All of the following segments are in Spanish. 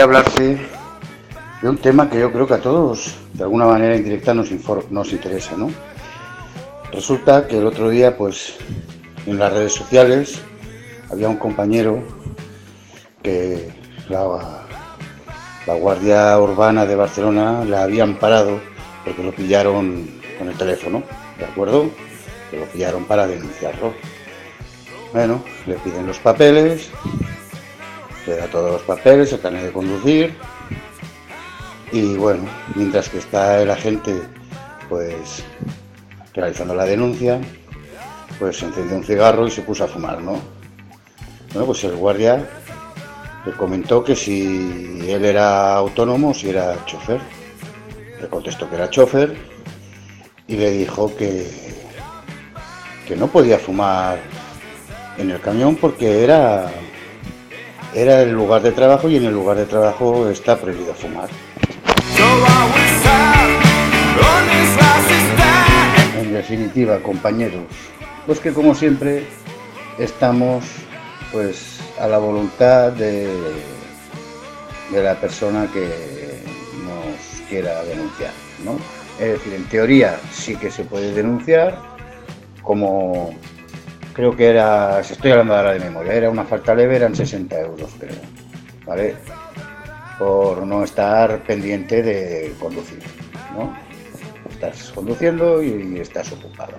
Quería hablarte de un tema que yo creo que a todos, de alguna manera indirecta, nos, nos interesa, ¿no? Resulta que el otro día, pues, en las redes sociales, había un compañero que la, la Guardia Urbana de Barcelona la habían parado porque lo pillaron con el teléfono, ¿de acuerdo? Que lo pillaron para denunciarlo. Bueno, le piden los papeles, le da todos los papeles, el carnet de conducir y bueno, mientras que está el agente pues realizando la denuncia, pues se encendió un cigarro y se puso a fumar, ¿no? Bueno, pues el guardia le comentó que si él era autónomo si era chofer. Le contestó que era chofer y le dijo que, que no podía fumar en el camión porque era era el lugar de trabajo y en el lugar de trabajo está prohibido fumar. En definitiva, compañeros, pues que como siempre estamos pues a la voluntad de, de la persona que nos quiera denunciar, ¿no? Es decir, en teoría sí que se puede denunciar, como creo que era, estoy hablando ahora de memoria, era una falta leve, eran 60 euros, creo, ¿vale? Por no estar pendiente de conducir, ¿no? Estás conduciendo y estás ocupado.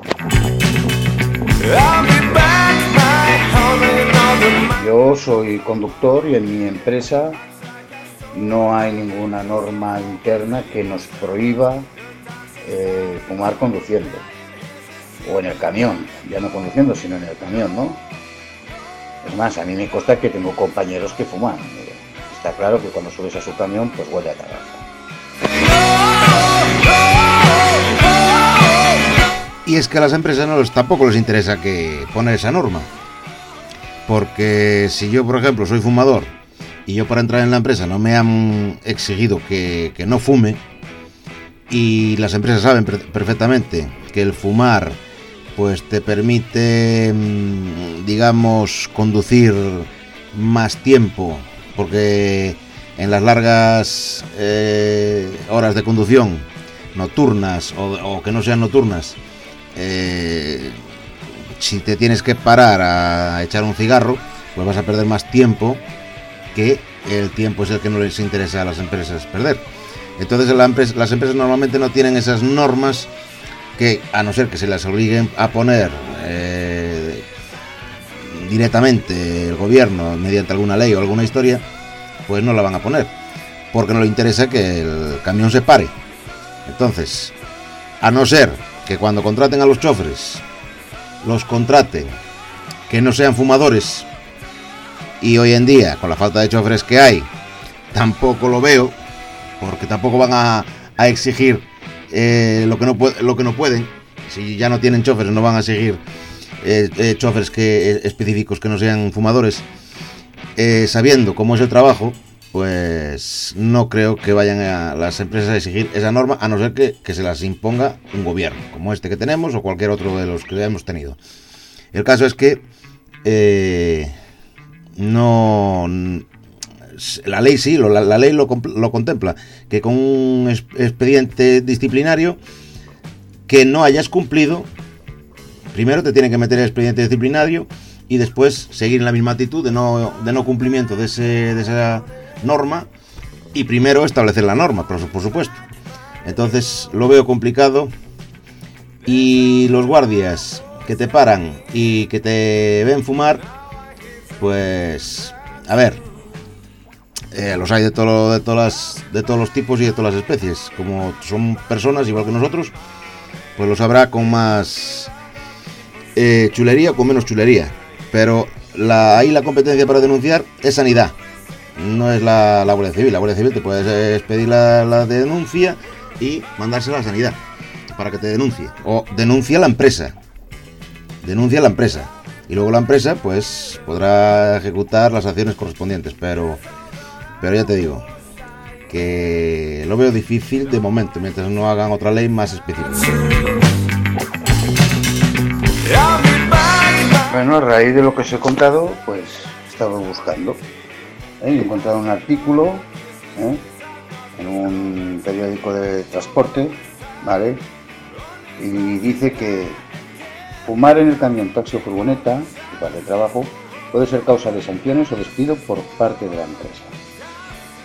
Yo soy conductor y en mi empresa no hay ninguna norma interna que nos prohíba eh, fumar conduciendo. O en el camión, ya no conduciendo, sino en el camión, ¿no? Es más, a mí me consta que tengo compañeros que fuman. Está claro que cuando subes a su camión, pues huele a tabaco. Y es que a las empresas no les- tampoco les interesa que poner esa norma. Porque si yo, por ejemplo, soy fumador y yo para entrar en la empresa no me han exigido que, no fume, y las empresas saben per- perfectamente que el fumar pues te permite, mm, digamos, conducir más tiempo, porque en las largas eh, horas de conducción nocturnas o, o que no sean nocturnas, eh, si te tienes que parar a echar un cigarro, pues vas a perder más tiempo que el tiempo es el que no les interesa a las empresas perder. Entonces la empresa- las empresas normalmente no tienen esas normas que, a no ser que se las obliguen a poner eh, directamente el gobierno mediante alguna ley o alguna historia, pues no la van a poner. Porque no le interesa que el camión se pare. Entonces, a no ser que cuando contraten a los choferes, los contraten que no sean fumadores, y hoy en día, con la falta de choferes que hay, tampoco lo veo, porque tampoco van a, a exigir eh, lo, que no lo que no pueden. Si ya no tienen choferes, no van a exigir eh, eh, choferes que, eh, específicos que no sean fumadores. Sabiendo cómo es el trabajo, pues no creo que vayan a las empresas a exigir esa norma, a no ser que, que se las imponga un gobierno, como este que tenemos o cualquier otro de los que hemos tenido. El caso es que no la ley sí, lo- la, ley lo, lo contempla, que con un expediente disciplinario que no hayas cumplido, primero te tiene que meter el expediente disciplinario y después seguir en la misma actitud de no, de no cumplimiento de, ese, de esa norma y primero establecer la norma, por, por supuesto. Entonces lo veo complicado y los guardias que te paran y que te ven fumar, pues a ver, eh, los hay de, todo, de, todas de todos los tipos y de todas las especies. Como son personas igual que nosotros, pues lo sabrá con más eh, chulería o con menos chulería. Pero la, ahí la competencia para denunciar es sanidad. No es la, la Guardia Civil. La Guardia Civil te puedes pedir la, la denuncia y mandársela a la sanidad para que te denuncie. O denuncia la empresa. Denuncia la empresa. Y luego la empresa, pues, podrá ejecutar las acciones correspondientes. Pero, pero ya te digo, que lo veo difícil de momento, mientras no hagan otra ley más específica. Bueno, a raíz de lo que os he contado, pues he estado buscando. ¿eh? He encontrado un artículo ¿eh? en un periódico de transporte, ¿vale? Y dice que fumar en el camión, taxi o furgoneta, lugar de trabajo, puede ser causa de sanciones o despido por parte de la empresa.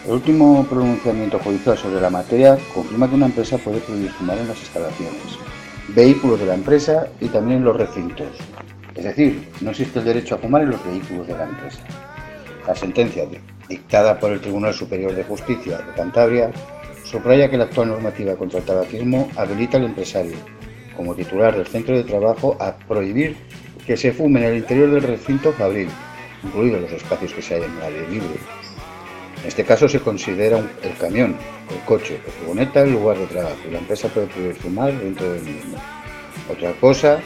El último pronunciamiento judicial sobre la materia confirma que una empresa puede prohibir fumar en las instalaciones, vehículos de la empresa y también en los recintos. Es decir, no existe el derecho a fumar en los vehículos de la empresa. La sentencia dictada por el Tribunal Superior de Justicia de Cantabria subraya que la actual normativa contra el tabaquismo habilita al empresario, como titular del centro de trabajo, a prohibir que se fume en el interior del recinto fabril, incluidos los espacios que se hallan el aire libre. En este caso se considera el camión, el coche o furgoneta el lugar de trabajo la empresa puede prohibir fumar dentro del mismo. Otra cosa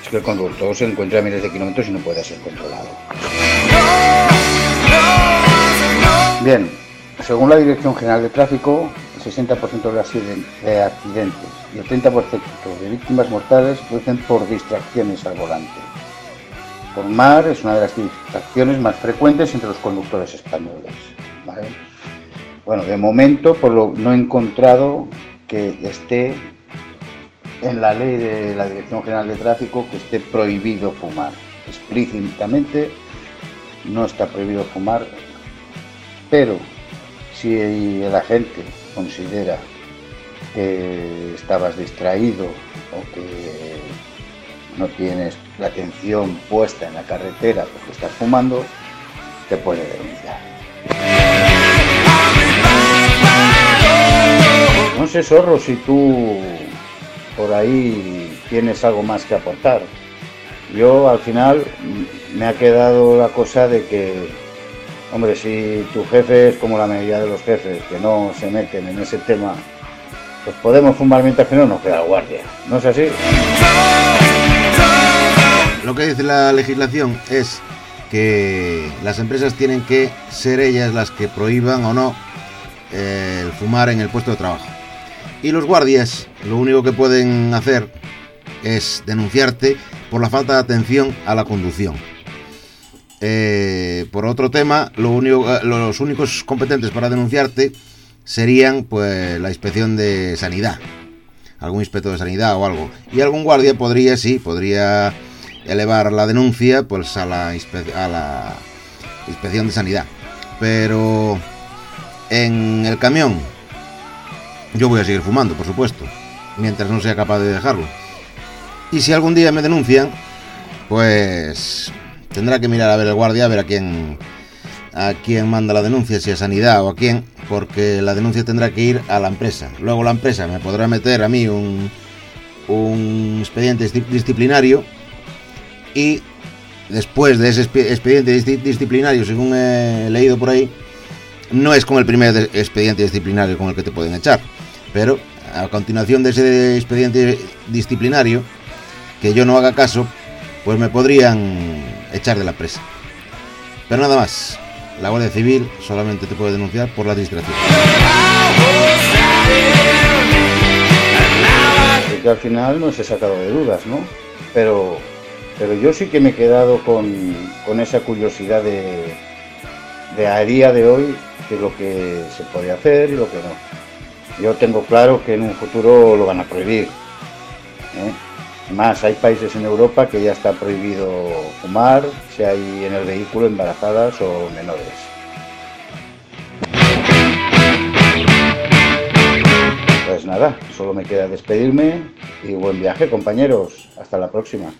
es que el conductor se encuentra a miles de kilómetros y no pueda ser controlado. Bien, según la Dirección General de Tráfico, el 60% de accidentes y el 30% de víctimas mortales producen por distracciones al volante. Fumar es una de las distracciones más frecuentes entre los conductores españoles. Bueno, de momento no he encontrado que esté en la ley de la Dirección General de Tráfico que esté prohibido fumar. Explícitamente no está prohibido fumar, pero si el agente considera que estabas distraído o que no tienes la atención puesta en la carretera porque estás fumando, te puede denunciar. No sé, Zorro, si tú por ahí tienes algo más que aportar. Yo al final me ha quedado la cosa de que, hombre, si tu jefe es como la mayoría de los jefes, que no se meten en ese tema, pues podemos fumar mientras que no nos queda guardia. ¿No es así? Lo que dice la legislación es que las empresas tienen que ser ellas las que prohíban o no eh, el fumar en el puesto de trabajo. Y los guardias lo único que pueden hacer es denunciarte por la falta de atención a la conducción. Eh, por otro tema, eh, los únicos competentes para denunciarte serían pues la inspección de sanidad, algún inspector de sanidad o algo. Y algún guardia podría, sí, podría elevar la denuncia pues a la, a la inspección de sanidad. Pero en el camión yo voy a seguir fumando, por supuesto, mientras no sea capaz de dejarlo. Y si algún día me denuncian, pues tendrá que mirar a ver el guardia, a ver a quién a quién manda la denuncia, si a sanidad o a quién, porque la denuncia tendrá que ir a la empresa. Luego la empresa me podrá meter a mí un, un expediente dis- disciplinario y después de ese expe- expediente dis- disciplinario, según he leído por ahí, no es con el primer expediente disciplinario con el que te pueden echar, pero a continuación de ese expediente disciplinario, que yo no haga caso, pues me podrían echar de la empresa. Pero nada más, la Guardia Civil solamente te puede denunciar por la distracción. Y que al final no se ha sacado de dudas, ¿no? Pero, pero yo sí que me he quedado con, con esa curiosidad de, de a día de hoy qué es lo que se puede hacer y lo que no. Yo tengo claro que en un futuro lo van a prohibir. ¿eh? Más, hay países en Europa que ya está prohibido fumar si hay en el vehículo embarazadas o menores. Pues nada, solo me queda despedirme y buen viaje compañeros. Hasta la próxima.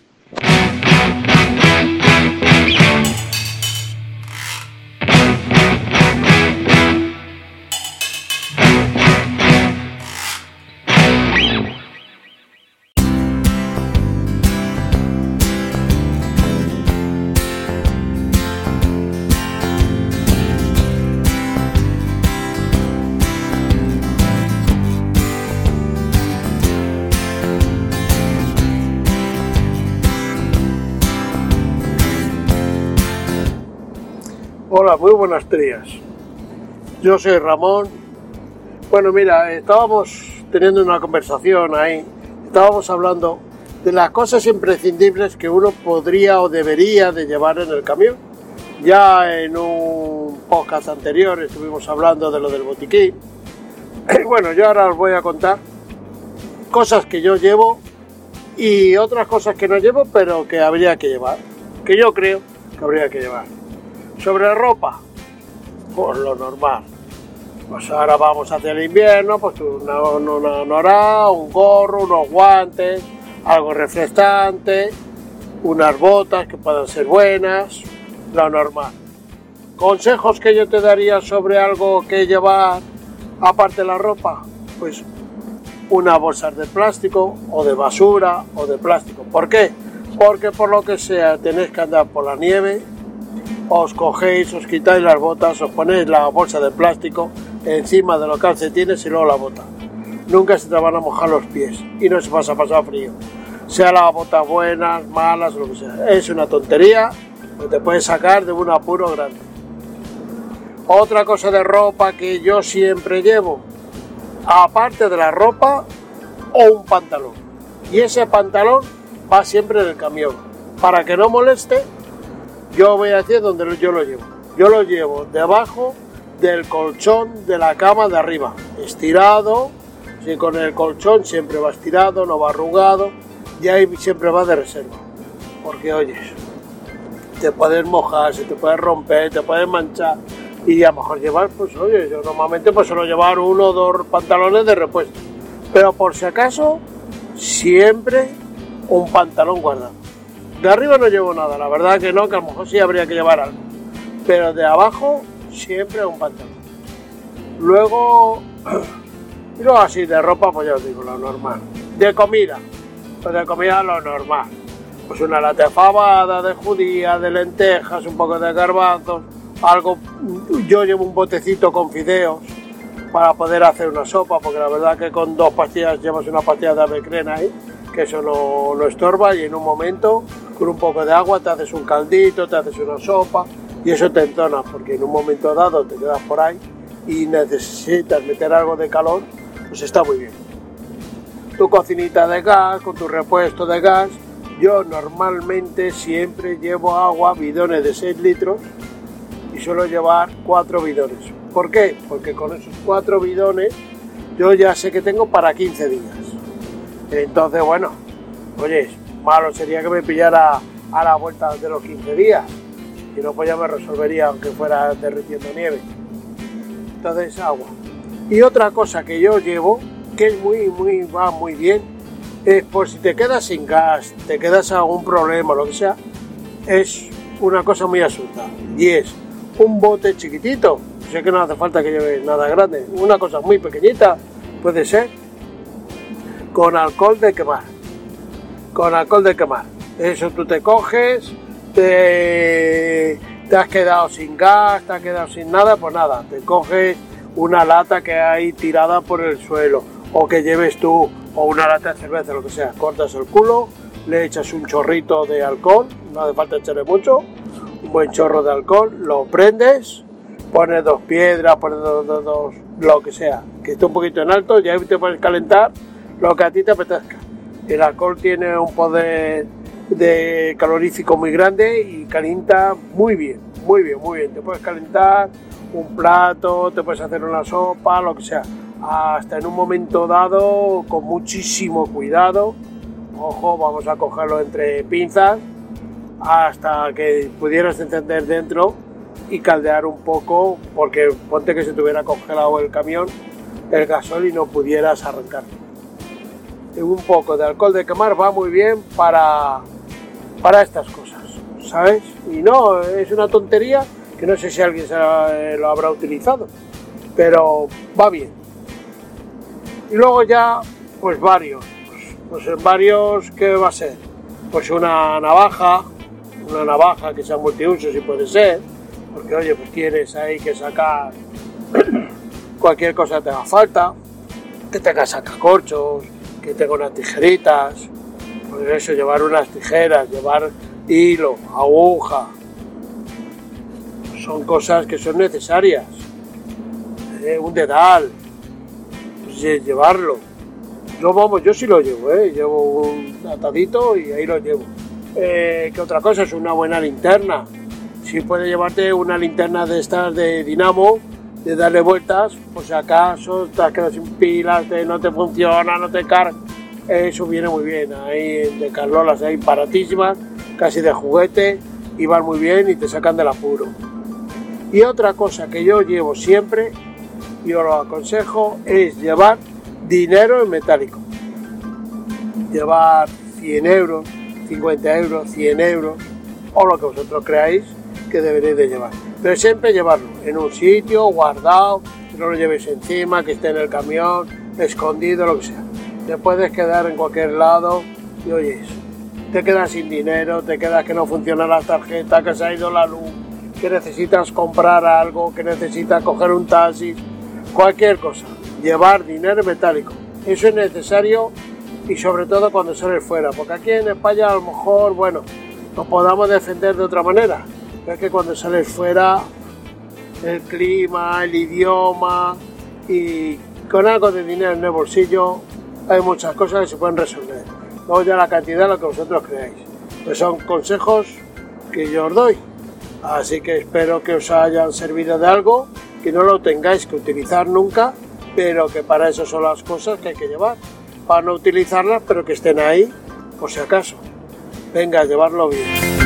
Hola, muy buenas días. Yo soy Ramón. Bueno, mira, estábamos teniendo una conversación ahí. Estábamos hablando de las cosas imprescindibles que uno podría o debería de llevar en el camión. Ya en un podcast anterior estuvimos hablando de lo del botiquín. Y bueno, yo ahora os voy a contar cosas que yo llevo y otras cosas que no llevo, pero que habría que llevar. Que yo creo que habría que llevar. Sobre ropa, pues lo normal. Pues ahora vamos hacia el invierno, pues una, una norá, un gorro, unos guantes, algo refrescante, unas botas que puedan ser buenas, lo normal. Consejos que yo te daría sobre algo que llevar aparte de la ropa, pues una bolsa de plástico o de basura o de plástico. ¿Por qué? Porque por lo que sea tenéis que andar por la nieve, os cogéis, os quitáis las botas, os ponéis la bolsa de plástico encima de los calcetines y luego la bota. Nunca se te van a mojar los pies y no se vas a pasar frío. Sea las botas buenas, malas, lo que sea. Es una tontería que te puedes sacar de un apuro grande. Otra cosa de ropa que yo siempre llevo, aparte de la ropa, o un pantalón. Y ese pantalón va siempre en el camión. Para que no moleste, yo voy a decir donde yo lo llevo. Yo lo llevo debajo del colchón de la cama de arriba, estirado. Si con el colchón siempre va estirado, no va arrugado, y ahí siempre va de reserva. Porque oyes, te puedes mojar, se te puede romper, te puedes manchar. Y a lo mejor llevar, pues oye, yo normalmente pues suelo llevar uno o dos pantalones de repuesto. Pero por si acaso, siempre un pantalón guardado. De arriba no llevo nada, la verdad que no, que a lo mejor sí habría que llevar algo. Pero de abajo, siempre un pantalón. Luego, y así de ropa, pues ya os digo, lo normal. De comida, pues de comida lo normal. Pues una lata de fabada, de judía, de lentejas, un poco de garbanzos, algo. Yo llevo un botecito con fideos para poder hacer una sopa, porque la verdad que con dos pastillas llevas una pastilla de avecrena ahí, que eso no, no estorba y en un momento con un poco de agua te haces un caldito, te haces una sopa y eso te entona, porque en un momento dado te quedas por ahí y necesitas meter algo de calor, pues está muy bien. Tu cocinita de gas, con tu repuesto de gas, yo normalmente siempre llevo agua, bidones de 6 litros y suelo llevar 4 bidones. ¿Por qué? Porque con esos 4 bidones yo ya sé que tengo para 15 días. Entonces, bueno, oye, malo sería que me pillara a la vuelta de los 15 días. Y no, pues ya me resolvería aunque fuera derritiendo nieve. Entonces, agua. Y otra cosa que yo llevo, que es muy, muy, va muy bien, es por si te quedas sin gas, te quedas algún problema, lo que sea, es una cosa muy absurda. Y es un bote chiquitito, sé que no hace falta que lleve nada grande, una cosa muy pequeñita, puede ser, con alcohol de quemar. Con alcohol de quemar. Eso tú te coges, te, te has quedado sin gas, te has quedado sin nada, pues nada, te coges una lata que hay tirada por el suelo o que lleves tú o una lata de cerveza, lo que sea, cortas el culo, le echas un chorrito de alcohol, no hace falta echarle mucho, un buen chorro de alcohol, lo prendes, pones dos piedras, pones dos, dos- lo que sea, que esté un poquito en alto y ahí te puedes calentar lo que a ti te apetezca. El alcohol tiene un poder de calorífico muy grande y calienta muy bien, muy bien, muy bien. Te puedes calentar un plato, te puedes hacer una sopa, lo que sea. Hasta en un momento dado, con muchísimo cuidado. Ojo, vamos a cogerlo entre pinzas hasta que pudieras encender dentro y caldear un poco, porque ponte que se te hubiera congelado el camión, el gasol y no pudieras arrancar. Un poco de alcohol de quemar va muy bien para, para estas cosas, ¿sabes? Y no, es una tontería que no sé si alguien se la- lo habrá utilizado, pero va bien. Y luego ya, pues varios. Pues en varios, ¿qué va a ser? Pues una navaja, una navaja que sea multiuso si puede ser, porque oye, pues tienes ahí que sacar cualquier cosa que te haga falta, que tenga sacacorchos, que tenga unas tijeritas, pues eso, llevar unas tijeras, llevar hilo, aguja, son cosas que son necesarias. Eh, un dedal, pues, lle- llevarlo. Yo vamos, yo sí lo llevo, ¿eh? llevo un atadito y ahí lo llevo. Eh, ¿Qué otra cosa? Es una buena linterna. Si puede llevarte una linterna de estas de dinamo, de darle vueltas, pues si acaso has quedado sin pilas, no te funciona, no te carga. Eso viene muy bien. Ahí de Carlolas hay baratísimas, casi de juguete, y van muy bien y te sacan del apuro. Y otra cosa que yo llevo siempre, y os lo aconsejo, es llevar dinero en metálico. Llevar 100 euros, 50 euros, 100 euros, o lo que vosotros creáis que deberéis de llevar. Pero siempre llevarlo en un sitio, guardado, que no lo llevéis encima, que esté en el camión, escondido, lo que sea. Te puedes quedar en cualquier lado y oyes, te quedas sin dinero, te quedas que no funciona la tarjeta, que se ha ido la luz, que necesitas comprar algo, que necesitas coger un taxi, cualquier cosa. Llevar dinero metálico. Eso es necesario y sobre todo cuando sales fuera, porque aquí en España a lo mejor, bueno, nos podamos defender de otra manera, es que cuando sales fuera, el clima, el idioma y con algo de dinero en el bolsillo hay muchas cosas que se pueden resolver. Luego ya la cantidad, lo que vosotros creáis. Pues son consejos que yo os doy. Así que espero que os hayan servido de algo, que no lo tengáis que utilizar nunca, pero que para eso son las cosas que hay que llevar. Para no utilizarlas, pero que estén ahí por si acaso. Venga, llevarlo bien.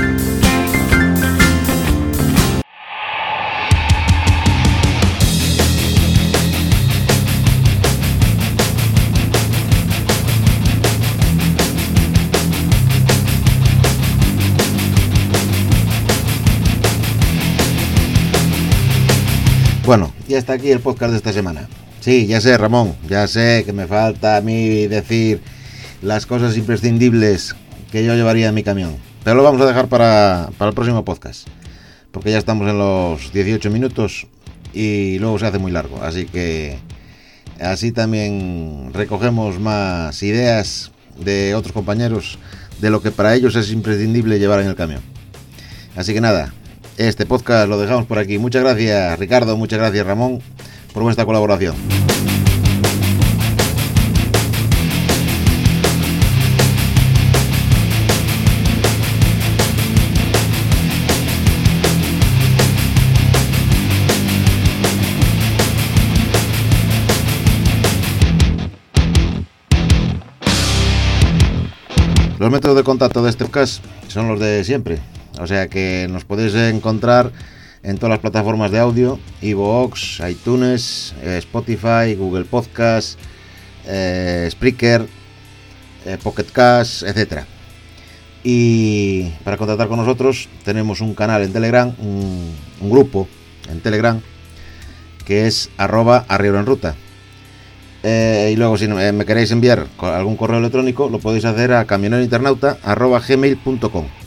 Y hasta aquí el podcast de esta semana. Sí, ya sé, Ramón, ya sé que me falta a mí decir las cosas imprescindibles que yo llevaría en mi camión. Pero lo vamos a dejar para, para el próximo podcast. Porque ya estamos en los 18 minutos y luego se hace muy largo. Así que así también recogemos más ideas de otros compañeros de lo que para ellos es imprescindible llevar en el camión. Así que nada, este podcast lo dejamos por aquí. Muchas gracias Ricardo, muchas gracias Ramón por vuestra colaboración. Los métodos de contacto de este podcast son los de siempre. O sea que nos podéis encontrar en todas las plataformas de audio, iVoox, iTunes, eh, Spotify, Google Podcast, eh, Spreaker, eh, Pocket Cast, etc. Y para contactar con nosotros tenemos un canal en Telegram, un, grupo en Telegram que es arroba arriero en ruta. Y luego si me queréis enviar algún correo electrónico lo podéis hacer a camionerointernauta.gmail.com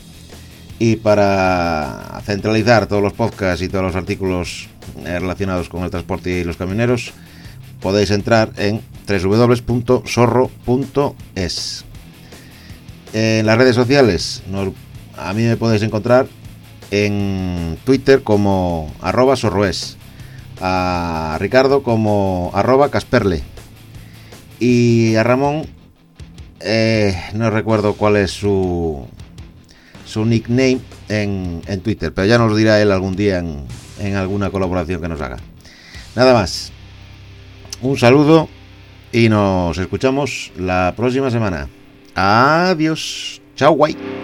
y para centralizar todos los podcasts y todos los artículos eh, relacionados con el transporte y los camioneros podéis entrar en www.sorro.es en las redes sociales a mí me podéis encontrar en Twitter como arroba sorroes a Ricardo como arroba casperle y a Ramón eh, no recuerdo cuál es su su nickname en, en Twitter, pero ya nos dirá él algún día en, en alguna colaboración que nos haga. Nada más. Un saludo y nos escuchamos la próxima semana. Adiós. Chao, guay.